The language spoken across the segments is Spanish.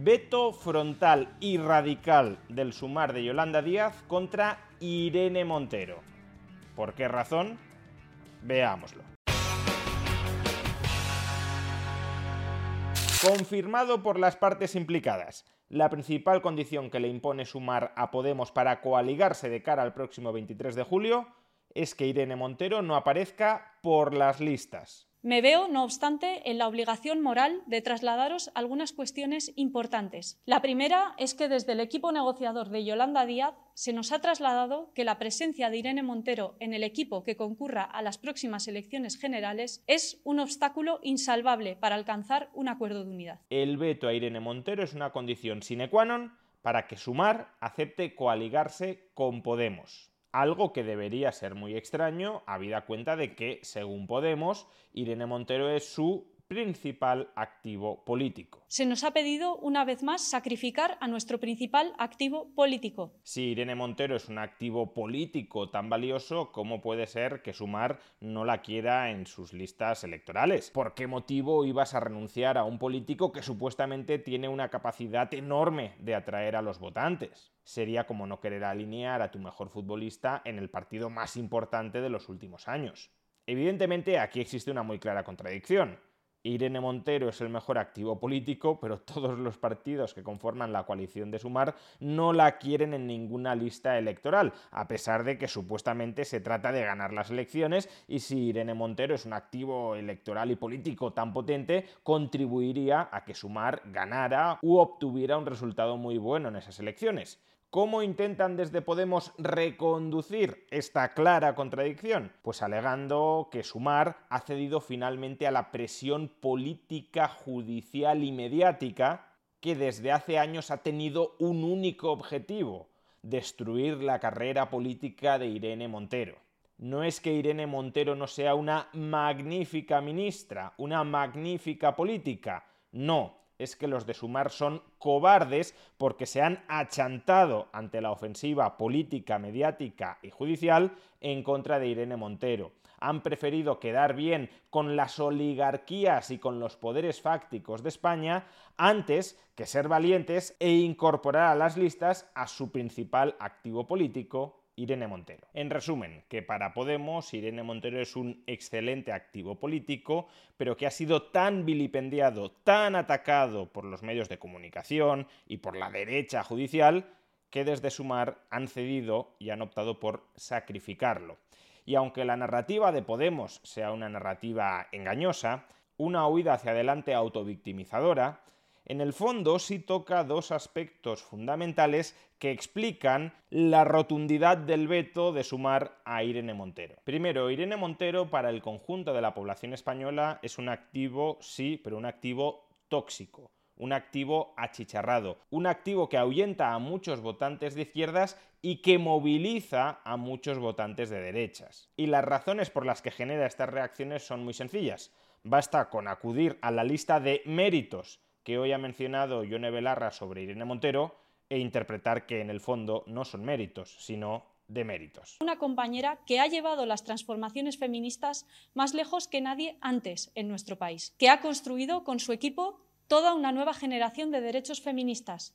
Veto frontal y radical del sumar de Yolanda Díaz contra Irene Montero. ¿Por qué razón? Veámoslo. Confirmado por las partes implicadas. La principal condición que le impone sumar a Podemos para coaligarse de cara al próximo 23 de julio es que Irene Montero no aparezca por las listas. Me veo, no obstante, en la obligación moral de trasladaros algunas cuestiones importantes. La primera es que desde el equipo negociador de Yolanda Díaz se nos ha trasladado que la presencia de Irene Montero en el equipo que concurra a las próximas elecciones generales es un obstáculo insalvable para alcanzar un acuerdo de unidad. El veto a Irene Montero es una condición sine qua non para que Sumar acepte coaligarse con Podemos algo que debería ser muy extraño, habida cuenta de que, según Podemos, Irene Montero es su principal activo político. Se nos ha pedido una vez más sacrificar a nuestro principal activo político. Si Irene Montero es un activo político tan valioso, ¿cómo puede ser que Sumar no la quiera en sus listas electorales? ¿Por qué motivo ibas a renunciar a un político que supuestamente tiene una capacidad enorme de atraer a los votantes? Sería como no querer alinear a tu mejor futbolista en el partido más importante de los últimos años. Evidentemente aquí existe una muy clara contradicción. Irene Montero es el mejor activo político, pero todos los partidos que conforman la coalición de Sumar no la quieren en ninguna lista electoral, a pesar de que supuestamente se trata de ganar las elecciones y si Irene Montero es un activo electoral y político tan potente, contribuiría a que Sumar ganara u obtuviera un resultado muy bueno en esas elecciones. ¿Cómo intentan desde Podemos reconducir esta clara contradicción? Pues alegando que Sumar ha cedido finalmente a la presión política, judicial y mediática que desde hace años ha tenido un único objetivo, destruir la carrera política de Irene Montero. No es que Irene Montero no sea una magnífica ministra, una magnífica política, no, es que los de Sumar son cobardes porque se han achantado ante la ofensiva política, mediática y judicial en contra de Irene Montero. Han preferido quedar bien con las oligarquías y con los poderes fácticos de España antes que ser valientes e incorporar a las listas a su principal activo político, Irene Montero. En resumen, que para Podemos Irene Montero es un excelente activo político, pero que ha sido tan vilipendiado, tan atacado por los medios de comunicación y por la derecha judicial, que desde Sumar han cedido y han optado por sacrificarlo. Y aunque la narrativa de Podemos sea una narrativa engañosa, una huida hacia adelante autovictimizadora, en el fondo sí toca dos aspectos fundamentales que explican la rotundidad del veto de sumar a Irene Montero. Primero, Irene Montero para el conjunto de la población española es un activo, sí, pero un activo tóxico un activo achicharrado, un activo que ahuyenta a muchos votantes de izquierdas y que moviliza a muchos votantes de derechas. Y las razones por las que genera estas reacciones son muy sencillas. Basta con acudir a la lista de méritos que hoy ha mencionado Yone Belarra sobre Irene Montero e interpretar que en el fondo no son méritos, sino deméritos. Una compañera que ha llevado las transformaciones feministas más lejos que nadie antes en nuestro país, que ha construido con su equipo toda una nueva generación de derechos feministas.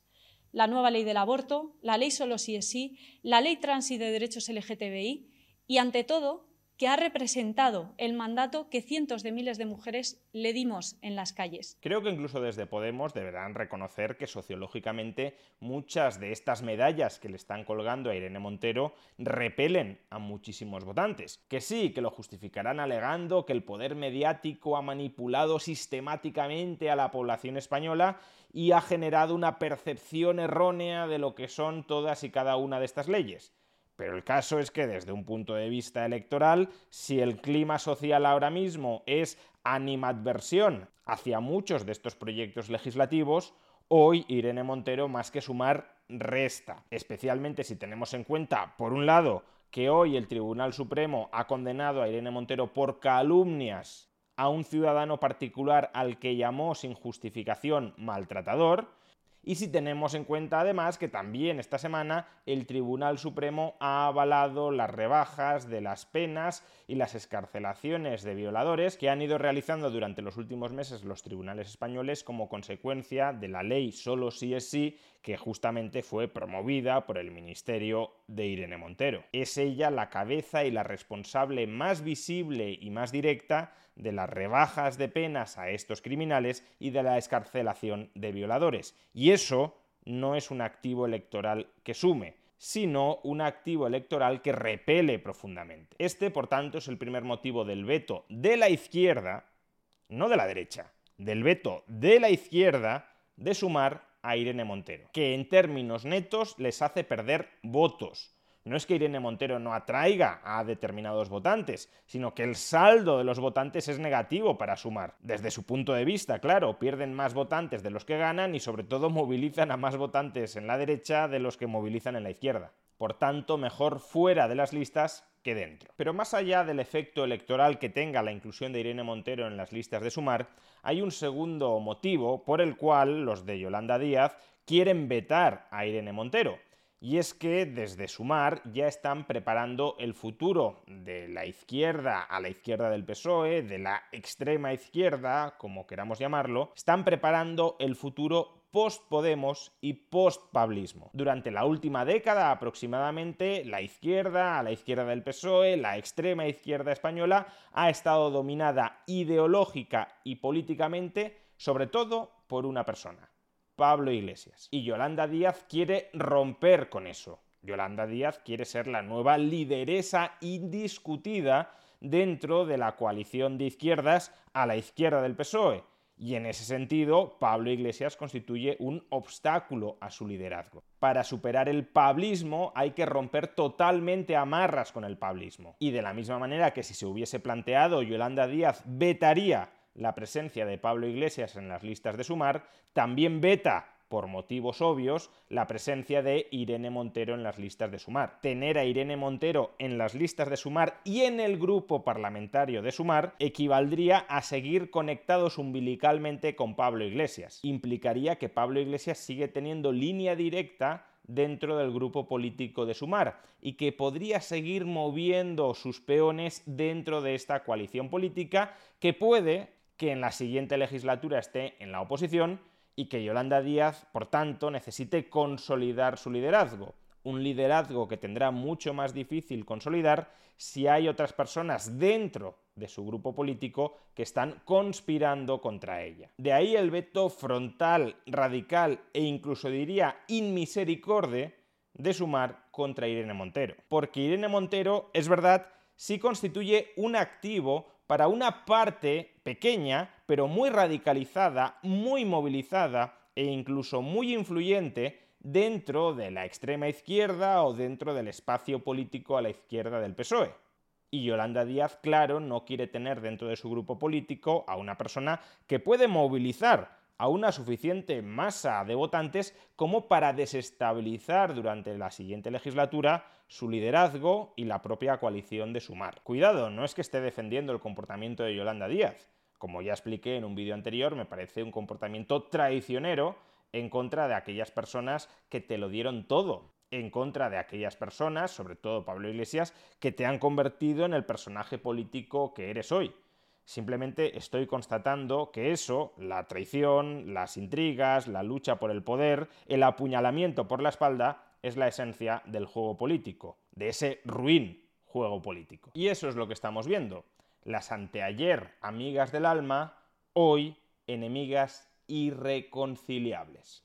La nueva ley del aborto, la ley solo sí es sí, la ley trans y de derechos LGTBI y, ante todo, que ha representado el mandato que cientos de miles de mujeres le dimos en las calles. Creo que incluso desde Podemos deberán reconocer que sociológicamente muchas de estas medallas que le están colgando a Irene Montero repelen a muchísimos votantes. Que sí, que lo justificarán alegando que el poder mediático ha manipulado sistemáticamente a la población española y ha generado una percepción errónea de lo que son todas y cada una de estas leyes. Pero el caso es que desde un punto de vista electoral, si el clima social ahora mismo es animadversión hacia muchos de estos proyectos legislativos, hoy Irene Montero más que sumar resta, especialmente si tenemos en cuenta, por un lado, que hoy el Tribunal Supremo ha condenado a Irene Montero por calumnias a un ciudadano particular al que llamó sin justificación maltratador, y si tenemos en cuenta además que también esta semana el Tribunal Supremo ha avalado las rebajas de las penas y las escarcelaciones de violadores que han ido realizando durante los últimos meses los tribunales españoles como consecuencia de la ley solo sí es sí que justamente fue promovida por el Ministerio de Irene Montero. Es ella la cabeza y la responsable más visible y más directa de las rebajas de penas a estos criminales y de la escarcelación de violadores. Y eso no es un activo electoral que sume, sino un activo electoral que repele profundamente. Este, por tanto, es el primer motivo del veto de la izquierda, no de la derecha, del veto de la izquierda de sumar a Irene Montero, que en términos netos les hace perder votos, no es que Irene Montero no atraiga a determinados votantes, sino que el saldo de los votantes es negativo para sumar. Desde su punto de vista, claro, pierden más votantes de los que ganan y sobre todo movilizan a más votantes en la derecha de los que movilizan en la izquierda. Por tanto, mejor fuera de las listas que dentro. Pero más allá del efecto electoral que tenga la inclusión de Irene Montero en las listas de sumar, hay un segundo motivo por el cual los de Yolanda Díaz quieren vetar a Irene Montero y es que desde Sumar ya están preparando el futuro de la izquierda a la izquierda del PSOE, de la extrema izquierda, como queramos llamarlo, están preparando el futuro post-Podemos y post-Pablismo. Durante la última década aproximadamente, la izquierda, a la izquierda del PSOE, la extrema izquierda española, ha estado dominada ideológica y políticamente, sobre todo por una persona, Pablo Iglesias. Y Yolanda Díaz quiere romper con eso. Yolanda Díaz quiere ser la nueva lideresa indiscutida dentro de la coalición de izquierdas a la izquierda del PSOE. Y en ese sentido, Pablo Iglesias constituye un obstáculo a su liderazgo. Para superar el pablismo hay que romper totalmente amarras con el pablismo. Y de la misma manera que si se hubiese planteado Yolanda Díaz vetaría la presencia de Pablo Iglesias en las listas de Sumar, también veta por motivos obvios, la presencia de Irene Montero en las listas de Sumar. Tener a Irene Montero en las listas de Sumar y en el grupo parlamentario de Sumar equivaldría a seguir conectados umbilicalmente con Pablo Iglesias. Implicaría que Pablo Iglesias sigue teniendo línea directa dentro del grupo político de Sumar y que podría seguir moviendo sus peones dentro de esta coalición política que puede que en la siguiente legislatura esté en la oposición y que Yolanda Díaz, por tanto, necesite consolidar su liderazgo. Un liderazgo que tendrá mucho más difícil consolidar si hay otras personas dentro de su grupo político que están conspirando contra ella. De ahí el veto frontal, radical e incluso diría inmisericorde de sumar contra Irene Montero. Porque Irene Montero, es verdad, sí constituye un activo para una parte pequeña, pero muy radicalizada, muy movilizada e incluso muy influyente dentro de la extrema izquierda o dentro del espacio político a la izquierda del PSOE. Y Yolanda Díaz, claro, no quiere tener dentro de su grupo político a una persona que puede movilizar a una suficiente masa de votantes como para desestabilizar durante la siguiente legislatura su liderazgo y la propia coalición de Sumar. Cuidado, no es que esté defendiendo el comportamiento de Yolanda Díaz. Como ya expliqué en un vídeo anterior, me parece un comportamiento traicionero en contra de aquellas personas que te lo dieron todo, en contra de aquellas personas, sobre todo Pablo Iglesias, que te han convertido en el personaje político que eres hoy. Simplemente estoy constatando que eso, la traición, las intrigas, la lucha por el poder, el apuñalamiento por la espalda, es la esencia del juego político, de ese ruin juego político. Y eso es lo que estamos viendo. Las anteayer amigas del alma, hoy enemigas irreconciliables.